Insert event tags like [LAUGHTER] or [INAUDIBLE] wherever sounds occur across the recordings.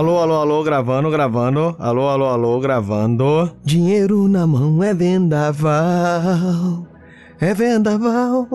Alô, alô, alô, gravando, gravando. Alô, alô, alô, gravando. Dinheiro na mão é vendaval. É vendaval.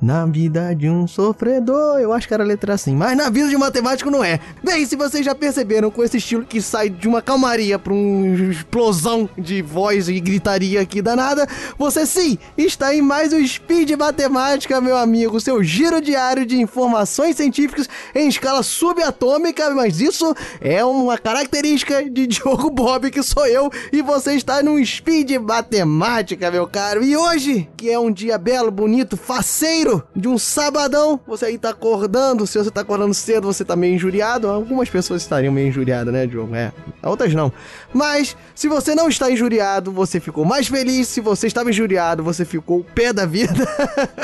Na vida de um sofredor, eu acho que era a letra assim, mas na vida de um matemático não é. Bem, se vocês já perceberam com esse estilo que sai de uma calmaria para uma explosão de voz e gritaria aqui danada, você sim está em mais um Speed Matemática, meu amigo, seu giro diário de informações científicas em escala subatômica, mas isso é uma característica de [LAUGHS] Diogo Bob, que sou eu, e você está num Speed Matemática, meu caro. E hoje, que é um dia belo, bonito, faceiro, de um sabadão, você aí tá acordando, se você tá acordando cedo, você tá meio injuriado. Algumas pessoas estariam meio injuriadas, né, Diogo? É, outras não. Mas, se você não está injuriado, você ficou mais feliz. Se você estava injuriado, você ficou pé da vida.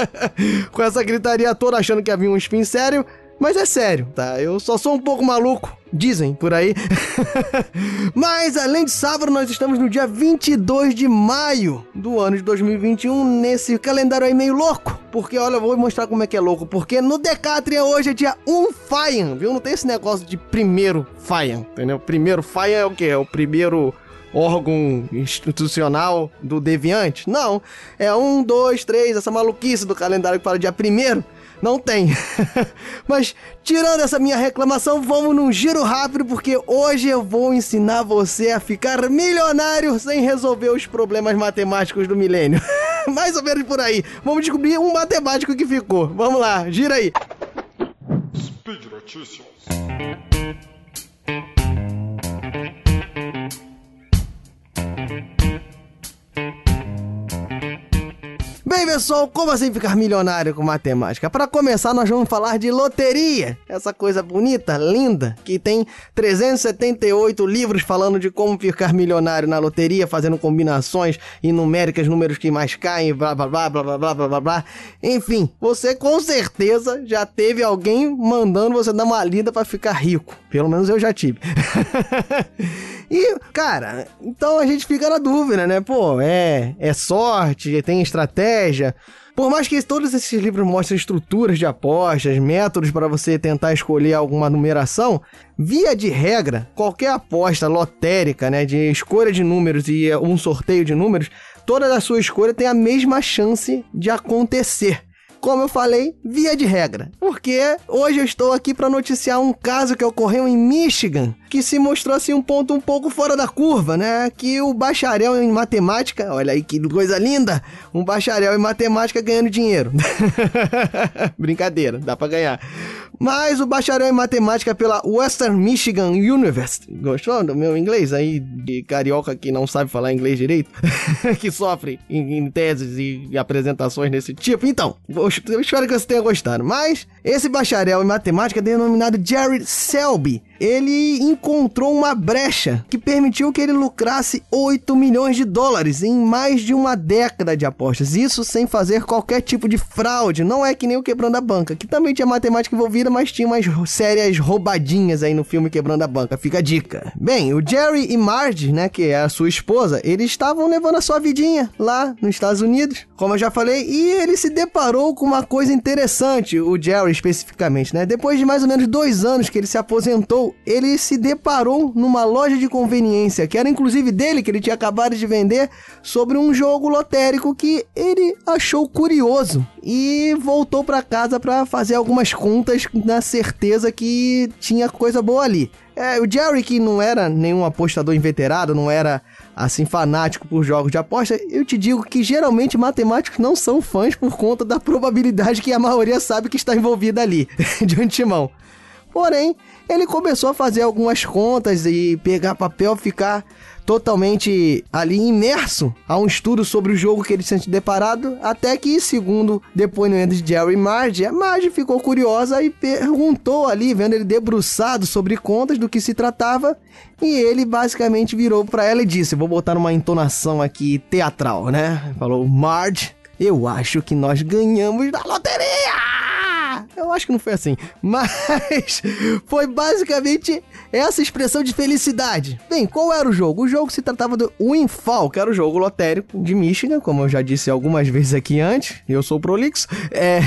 [LAUGHS] Com essa gritaria toda achando que havia um spin sério. Mas é sério, tá? Eu só sou um pouco maluco, dizem por aí. [LAUGHS] Mas além de sábado, nós estamos no dia 22 de maio do ano de 2021, nesse calendário aí meio louco. Porque olha, eu vou mostrar como é que é louco. Porque no Decatria hoje é dia 1 Faian, viu? Não tem esse negócio de primeiro Faian, entendeu? Primeiro Faian é o quê? É o primeiro órgão institucional do Deviante? Não. É um, dois, três, essa maluquice do calendário que fala dia primeiro. Não tem. [LAUGHS] Mas tirando essa minha reclamação, vamos num giro rápido porque hoje eu vou ensinar você a ficar milionário sem resolver os problemas matemáticos do milênio. [LAUGHS] Mais ou menos por aí. Vamos descobrir um matemático que ficou. Vamos lá, gira aí. Speed Notícias. Bem, pessoal, como assim ficar milionário com matemática? Para começar, nós vamos falar de loteria. Essa coisa bonita, linda, que tem 378 livros falando de como ficar milionário na loteria, fazendo combinações e numéricas, números que mais caem, blá blá blá blá blá blá blá blá. Enfim, você com certeza já teve alguém mandando você dar uma lida para ficar rico. Pelo menos eu já tive. [LAUGHS] e, cara, então a gente fica na dúvida, né? Pô, é, é sorte, tem estratégia. Por mais que todos esses livros mostrem estruturas de apostas, métodos para você tentar escolher alguma numeração, via de regra, qualquer aposta lotérica, né, de escolha de números e um sorteio de números, toda a sua escolha tem a mesma chance de acontecer como eu falei, via de regra. Porque hoje eu estou aqui para noticiar um caso que ocorreu em Michigan, que se mostrou assim um ponto um pouco fora da curva, né? Que o bacharel em matemática, olha aí que coisa linda, um bacharel em matemática ganhando dinheiro. [LAUGHS] Brincadeira, dá para ganhar. Mas o bacharel em matemática pela Western Michigan University. Gostou do meu inglês aí de carioca que não sabe falar inglês direito? [LAUGHS] que sofre em, em, teses e apresentações desse tipo. Então, eu espero que você tenha gostado. Mas esse bacharel em matemática denominado Jerry Selby ele encontrou uma brecha que permitiu que ele lucrasse 8 milhões de dólares em mais de uma década de apostas. Isso sem fazer qualquer tipo de fraude. Não é que nem o Quebrando a Banca, que também tinha matemática envolvida, mas tinha umas sérias roubadinhas aí no filme Quebrando a Banca. Fica a dica. Bem, o Jerry e Marge, né, que é a sua esposa, eles estavam levando a sua vidinha lá nos Estados Unidos, como eu já falei, e ele se deparou com uma coisa interessante, o Jerry especificamente, né? Depois de mais ou menos dois anos que ele se aposentou ele se deparou numa loja de conveniência, que era inclusive dele, que ele tinha acabado de vender, sobre um jogo lotérico que ele achou curioso e voltou para casa para fazer algumas contas na certeza que tinha coisa boa ali. É, o Jerry, que não era nenhum apostador inveterado, não era assim fanático por jogos de aposta, eu te digo que geralmente matemáticos não são fãs por conta da probabilidade que a maioria sabe que está envolvida ali, [LAUGHS] de antemão. Porém, ele começou a fazer algumas contas e pegar papel, ficar totalmente ali imerso a um estudo sobre o jogo que ele tinha se deparado, até que, segundo depoimento de Jerry Marge, a Marge ficou curiosa e perguntou ali, vendo ele debruçado sobre contas do que se tratava, e ele basicamente virou para ela e disse, vou botar uma entonação aqui teatral, né? Falou, Marge, eu acho que nós ganhamos na loteria! Eu acho que não foi assim. Mas [LAUGHS] foi basicamente essa expressão de felicidade. Bem, qual era o jogo? O jogo se tratava do Winfall, que era o jogo lotérico de Michigan, como eu já disse algumas vezes aqui antes. Eu sou prolixo. É...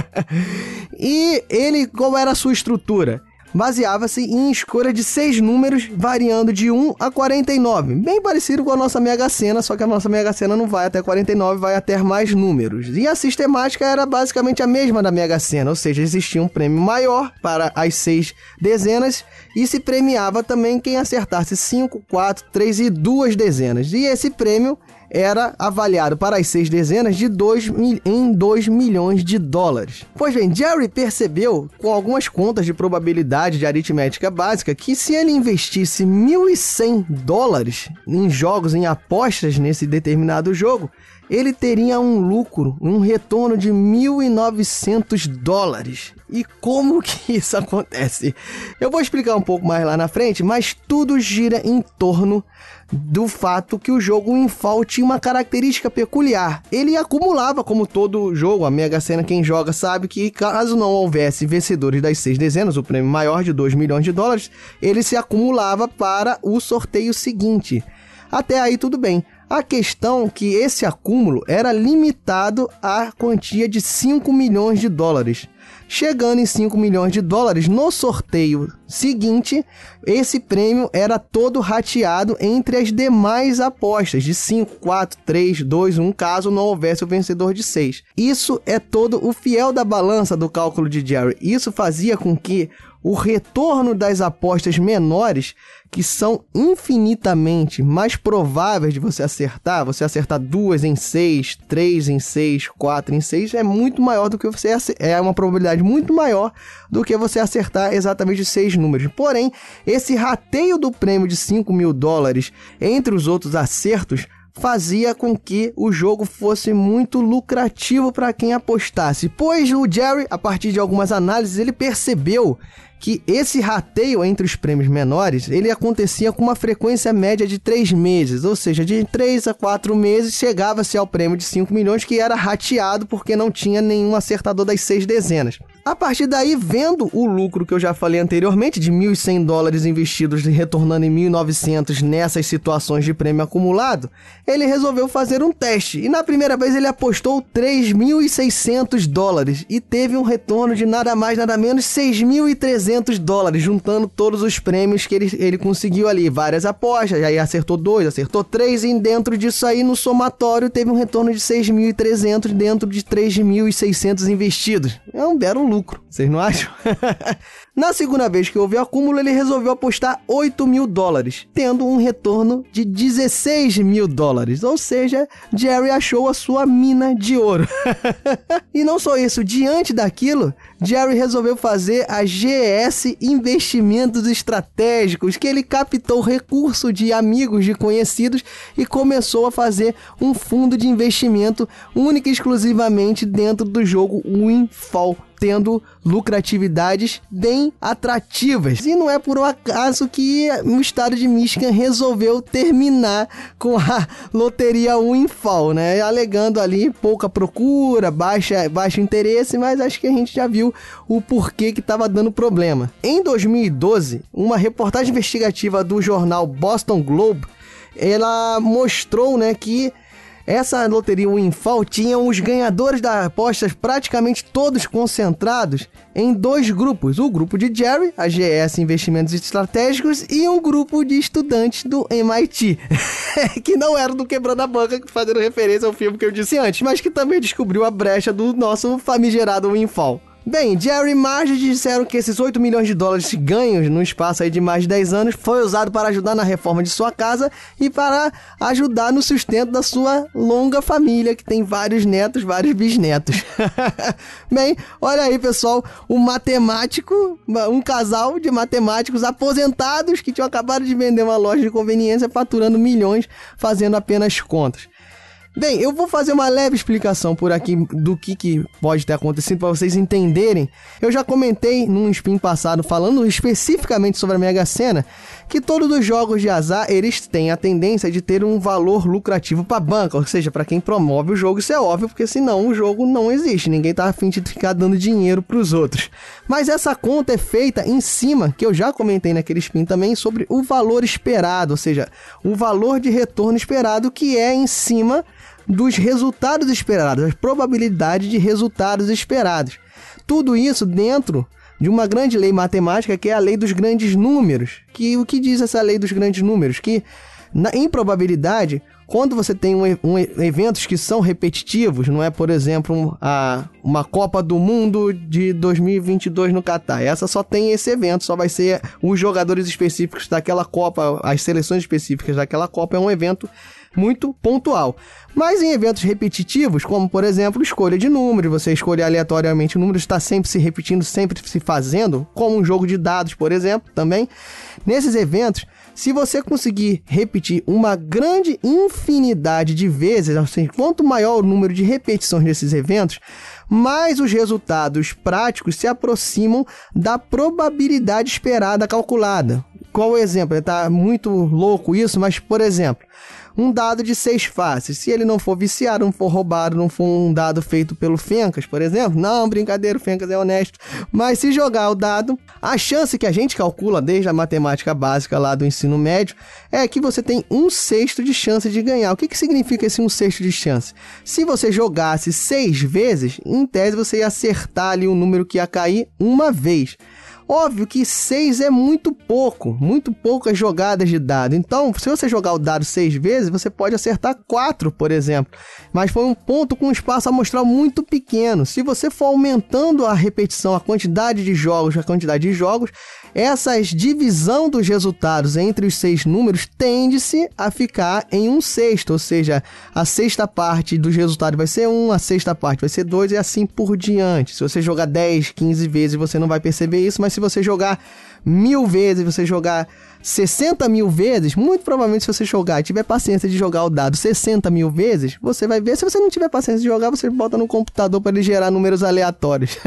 [LAUGHS] e ele, qual era a sua estrutura? Baseava-se em escolha de seis números, variando de 1 a 49. Bem parecido com a nossa Mega Sena, só que a nossa Mega Sena não vai até 49, vai até mais números. E a sistemática era basicamente a mesma da Mega Sena, ou seja, existia um prêmio maior para as seis dezenas e se premiava também quem acertasse 5, 4, 3 e 2 dezenas. E esse prêmio era avaliado para as seis dezenas de dois em 2 milhões de dólares. Pois bem, Jerry percebeu, com algumas contas de probabilidade de aritmética básica, que se ele investisse 1.100 dólares em jogos, em apostas nesse determinado jogo, ele teria um lucro, um retorno de 1.900 dólares. E como que [LAUGHS] isso acontece? Eu vou explicar um pouco mais lá na frente, mas tudo gira em torno do fato que o jogo Infall tinha uma característica peculiar. Ele acumulava, como todo jogo, a Mega Sena, quem joga sabe que caso não houvesse vencedores das seis dezenas, o prêmio maior de 2 milhões de dólares, ele se acumulava para o sorteio seguinte. Até aí tudo bem. A questão é que esse acúmulo era limitado à quantia de 5 milhões de dólares. Chegando em 5 milhões de dólares no sorteio seguinte, esse prêmio era todo rateado entre as demais apostas de 5, 4, 3, 2, 1, caso não houvesse o vencedor de 6. Isso é todo o fiel da balança do cálculo de Jerry. Isso fazia com que o retorno das apostas menores, que são infinitamente mais prováveis de você acertar, você acertar duas em seis, três em seis, quatro em seis, é muito maior do que você é uma probabilidade muito maior do que você acertar exatamente seis números. Porém, esse rateio do prêmio de 5 mil dólares entre os outros acertos fazia com que o jogo fosse muito lucrativo para quem apostasse. Pois o Jerry, a partir de algumas análises, ele percebeu que esse rateio entre os prêmios menores, ele acontecia com uma frequência média de 3 meses, ou seja, de 3 a 4 meses chegava-se ao prêmio de 5 milhões que era rateado porque não tinha nenhum acertador das seis dezenas. A partir daí, vendo o lucro que eu já falei anteriormente, de 1.100 dólares investidos e retornando em 1.900 nessas situações de prêmio acumulado, ele resolveu fazer um teste. E na primeira vez ele apostou 3.600 dólares e teve um retorno de nada mais, nada menos 6.300 dólares, juntando todos os prêmios que ele, ele conseguiu ali. Várias apostas, aí acertou dois, acertou três, e dentro disso aí, no somatório, teve um retorno de 6.300 dentro de 3.600 investidos. É um belo lucro, vocês não acham? [LAUGHS] Na segunda vez que houve acúmulo, ele resolveu apostar 8 mil dólares, tendo um retorno de 16 mil dólares. Ou seja, Jerry achou a sua mina de ouro. [LAUGHS] e não só isso, diante daquilo, Jerry resolveu fazer a GS Investimentos Estratégicos, que ele captou recurso de amigos, de conhecidos e começou a fazer um fundo de investimento único e exclusivamente dentro do jogo Winfall tendo lucratividades bem atrativas. E não é por um acaso que o estado de Michigan resolveu terminar com a loteria Winfall, né? Alegando ali pouca procura, baixa, baixo interesse, mas acho que a gente já viu o porquê que estava dando problema. Em 2012, uma reportagem investigativa do jornal Boston Globe ela mostrou, né, que essa loteria Winfall tinha os ganhadores das apostas praticamente todos concentrados em dois grupos: o grupo de Jerry, a GS Investimentos Estratégicos, e um grupo de estudantes do MIT, [LAUGHS] que não era do Quebrando a Banca, fazendo referência ao filme que eu disse antes, mas que também descobriu a brecha do nosso famigerado Winfall. Bem, Jerry e Marge disseram que esses 8 milhões de dólares ganhos no espaço aí de mais de 10 anos foi usado para ajudar na reforma de sua casa e para ajudar no sustento da sua longa família, que tem vários netos, vários bisnetos. [LAUGHS] Bem, olha aí, pessoal, um matemático, um casal de matemáticos aposentados que tinham acabado de vender uma loja de conveniência faturando milhões fazendo apenas contas. Bem, eu vou fazer uma leve explicação por aqui do que, que pode ter acontecido para vocês entenderem. Eu já comentei num spin passado falando especificamente sobre a Mega Sena que todos os jogos de azar eles têm a tendência de ter um valor lucrativo para a banca, ou seja, para quem promove o jogo, isso é óbvio, porque senão o jogo não existe, ninguém tá afim de ficar dando dinheiro para os outros. Mas essa conta é feita em cima, que eu já comentei naquele spin também, sobre o valor esperado, ou seja, o valor de retorno esperado que é em cima dos resultados esperados, as probabilidades de resultados esperados. Tudo isso dentro de uma grande lei matemática que é a lei dos grandes números. Que o que diz essa lei dos grandes números? Que na, em probabilidade, quando você tem um, um, eventos que são repetitivos, não é, por exemplo, a, uma Copa do Mundo de 2022 no Catar. Essa só tem esse evento, só vai ser os jogadores específicos daquela Copa, as seleções específicas daquela Copa. É um evento muito pontual. Mas em eventos repetitivos, como por exemplo escolha de números, você escolhe aleatoriamente o número, está sempre se repetindo, sempre se fazendo, como um jogo de dados, por exemplo, também. Nesses eventos, se você conseguir repetir uma grande infinidade de vezes, assim, quanto maior o número de repetições desses eventos, mais os resultados práticos se aproximam da probabilidade esperada calculada. Qual o exemplo? Está muito louco isso, mas por exemplo, um dado de seis faces. Se ele não for viciado, não for roubado, não for um dado feito pelo Fencas, por exemplo, não, brincadeira, o Fencas é honesto. Mas se jogar o dado, a chance que a gente calcula desde a matemática básica lá do ensino médio é que você tem um sexto de chance de ganhar. O que, que significa esse um sexto de chance? Se você jogasse seis vezes, em tese você ia acertar ali o número que ia cair uma vez. Óbvio que 6 é muito pouco, muito poucas jogadas de dado. Então, se você jogar o dado 6 vezes, você pode acertar 4, por exemplo. Mas foi um ponto com espaço amostral muito pequeno. Se você for aumentando a repetição, a quantidade de jogos, a quantidade de jogos, essa divisão dos resultados entre os seis números tende-se a ficar em um sexto, ou seja, a sexta parte dos resultados vai ser 1, a sexta parte vai ser 2 e assim por diante. Se você jogar 10, 15 vezes, você não vai perceber isso, mas se você jogar mil vezes, você jogar 60 mil vezes, muito provavelmente se você jogar e tiver paciência de jogar o dado 60 mil vezes, você vai ver. Se você não tiver paciência de jogar, você bota no computador para ele gerar números aleatórios.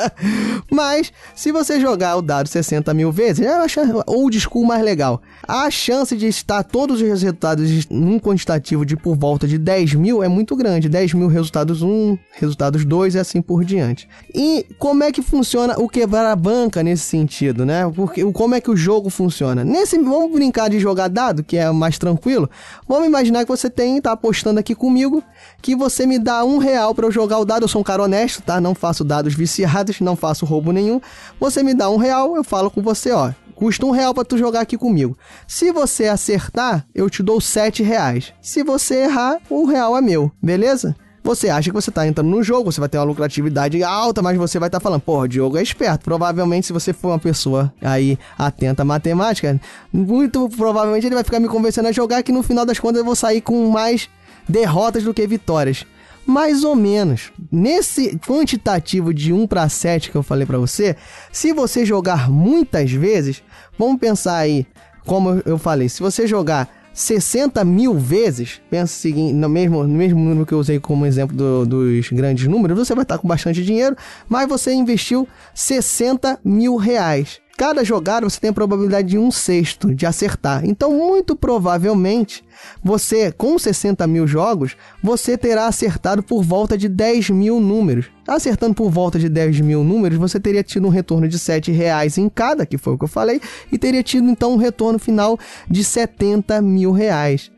[LAUGHS] Mas, se você jogar o dado 60 mil vezes, eu acho old school mais legal. A chance de estar todos os resultados num quantitativo de por volta de 10 mil é muito grande. 10 mil resultados 1, resultados 2 e assim por diante. E como é que funciona o quebrar a banca nesse sentido, né? Porque como é que o jogo funciona? Nesse, vamos brincar de jogar dado, que é mais tranquilo. Vamos imaginar que você tem, tá apostando aqui comigo, que você me dá um real para eu jogar o dado. Eu sou um cara honesto, tá? Não faço dados viciados, não faço roubo nenhum. Você me dá um real, eu falo com você, ó. Custa um real para tu jogar aqui comigo. Se você acertar, eu te dou sete reais. Se você errar, um real é meu, beleza? Você acha que você está entrando no jogo, você vai ter uma lucratividade alta, mas você vai estar tá falando, pô, o Diogo é esperto. Provavelmente, se você for uma pessoa aí atenta à matemática, muito provavelmente ele vai ficar me convencendo a jogar que no final das contas eu vou sair com mais derrotas do que vitórias. Mais ou menos. Nesse quantitativo de 1 para 7 que eu falei para você, se você jogar muitas vezes, vamos pensar aí, como eu falei, se você jogar 60 mil vezes, pensa o seguinte, no mesmo, no mesmo número que eu usei como exemplo do, dos grandes números, você vai estar com bastante dinheiro, mas você investiu 60 mil reais. Cada jogada você tem a probabilidade de um sexto de acertar. Então, muito provavelmente, você, com 60 mil jogos, você terá acertado por volta de 10 mil números. Acertando por volta de 10 mil números, você teria tido um retorno de 7 reais em cada, que foi o que eu falei, e teria tido então um retorno final de 70 mil reais.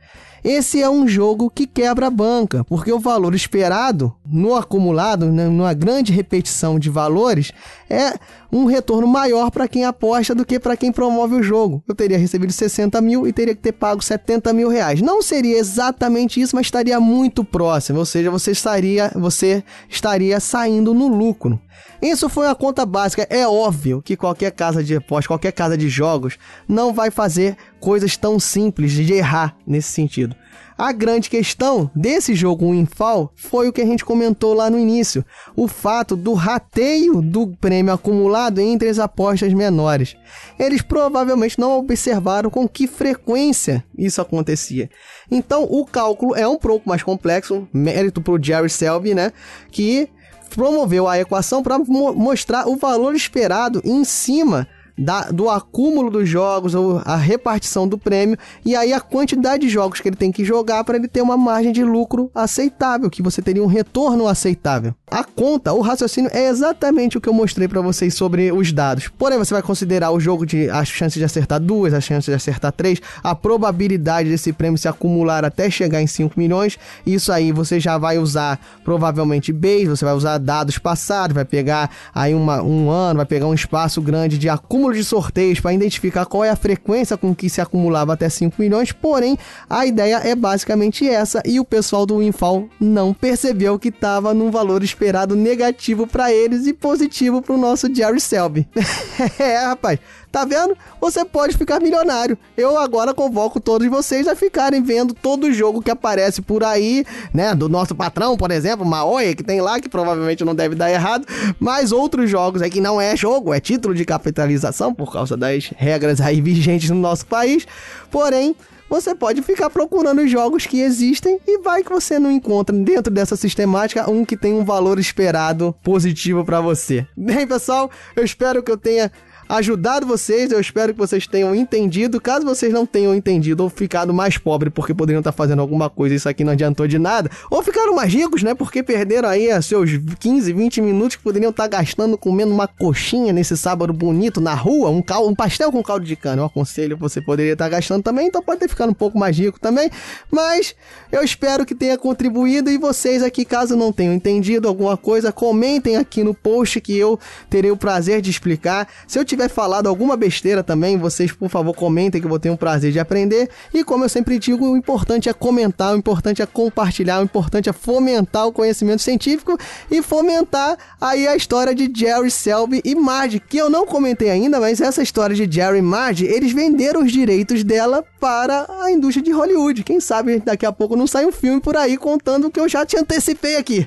Esse é um jogo que quebra a banca, porque o valor esperado no acumulado, né, numa grande repetição de valores, é um retorno maior para quem aposta do que para quem promove o jogo. Eu teria recebido 60 mil e teria que ter pago 70 mil reais. Não seria exatamente isso, mas estaria muito próximo, ou seja, você estaria, você estaria saindo no lucro. Isso foi uma conta básica. É óbvio que qualquer casa de aposta, qualquer casa de jogos, não vai fazer coisas tão simples de errar nesse sentido. A grande questão desse jogo Winfall foi o que a gente comentou lá no início: o fato do rateio do prêmio acumulado entre as apostas menores. Eles provavelmente não observaram com que frequência isso acontecia. Então o cálculo é um pouco mais complexo, mérito para o Jerry Selby, né? Que promoveu a equação para mo mostrar o valor esperado em cima da, do acúmulo dos jogos, a repartição do prêmio e aí a quantidade de jogos que ele tem que jogar para ele ter uma margem de lucro aceitável, que você teria um retorno aceitável. A conta, o raciocínio é exatamente o que eu mostrei para vocês sobre os dados. Porém, você vai considerar o jogo de a chance de acertar duas, a chance de acertar três, a probabilidade desse prêmio se acumular até chegar em 5 milhões. Isso aí você já vai usar provavelmente base, você vai usar dados passados, vai pegar aí uma, um ano, vai pegar um espaço grande de acúmulo de sorteios para identificar qual é a frequência com que se acumulava até 5 milhões. Porém, a ideia é basicamente essa e o pessoal do Winfall não percebeu que estava num valor esperado negativo para eles e positivo para o nosso Jerry Selby. [LAUGHS] é, rapaz. Tá vendo? Você pode ficar milionário. Eu agora convoco todos vocês a ficarem vendo todo jogo que aparece por aí, né? Do nosso patrão, por exemplo, Maoi, que tem lá, que provavelmente não deve dar errado, mas outros jogos aí que não é jogo, é título de capitalização por causa das regras aí vigentes no nosso país. Porém, você pode ficar procurando os jogos que existem e vai que você não encontra dentro dessa sistemática um que tem um valor esperado positivo para você. Bem, pessoal, eu espero que eu tenha ajudado vocês. Eu espero que vocês tenham entendido. Caso vocês não tenham entendido ou ficado mais pobre porque poderiam estar fazendo alguma coisa isso aqui não adiantou de nada, ou ficaram mais ricos, né? Porque perderam aí seus 15, 20 minutos que poderiam estar gastando comendo uma coxinha nesse sábado bonito na rua, um, cal, um pastel com caldo de cana. Eu aconselho você poderia estar gastando também, então pode ter ficado um pouco mais rico também. Mas eu espero que tenha contribuído e vocês aqui, caso não tenham entendido alguma coisa, comentem aqui no post que eu terei o prazer de explicar. Se eu tiver tiver falado alguma besteira também, vocês por favor comentem que eu vou ter um prazer de aprender. E como eu sempre digo, o importante é comentar, o importante é compartilhar, o importante é fomentar o conhecimento científico e fomentar aí a história de Jerry Selby e Marge, que eu não comentei ainda, mas essa história de Jerry e Marge, eles venderam os direitos dela para a indústria de Hollywood. Quem sabe daqui a pouco não sai um filme por aí contando o que eu já te antecipei aqui.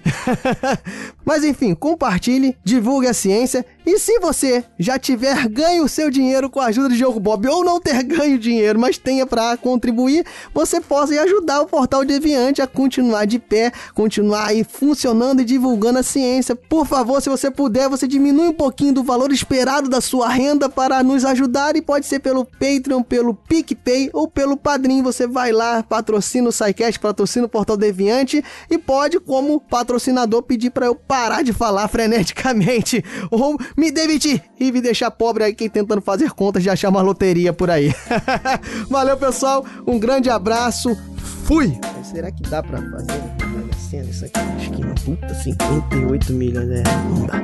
[LAUGHS] mas enfim, compartilhe, divulgue a ciência e se você já tiver ganho o seu dinheiro com a ajuda de Jogo Bob ou não ter [LAUGHS] ganho dinheiro, mas tenha para contribuir, você possa ajudar o Portal Deviante a continuar de pé, continuar aí funcionando e divulgando a ciência. Por favor, se você puder, você diminui um pouquinho do valor esperado da sua renda para nos ajudar e pode ser pelo Patreon, pelo PicPay ou pelo Padrim. Você vai lá, patrocina o SciCast, patrocina o Portal Deviante e pode, como patrocinador, pedir para eu parar de falar freneticamente [LAUGHS] ou me demitir e me deixar pobre aqui tentando fazer contas de achar uma loteria por aí. [LAUGHS] Valeu, pessoal. Um grande abraço. Fui! Será que dá pra fazer uma cena isso aqui na esquina? Puta, 58 milhões, é. Não dá.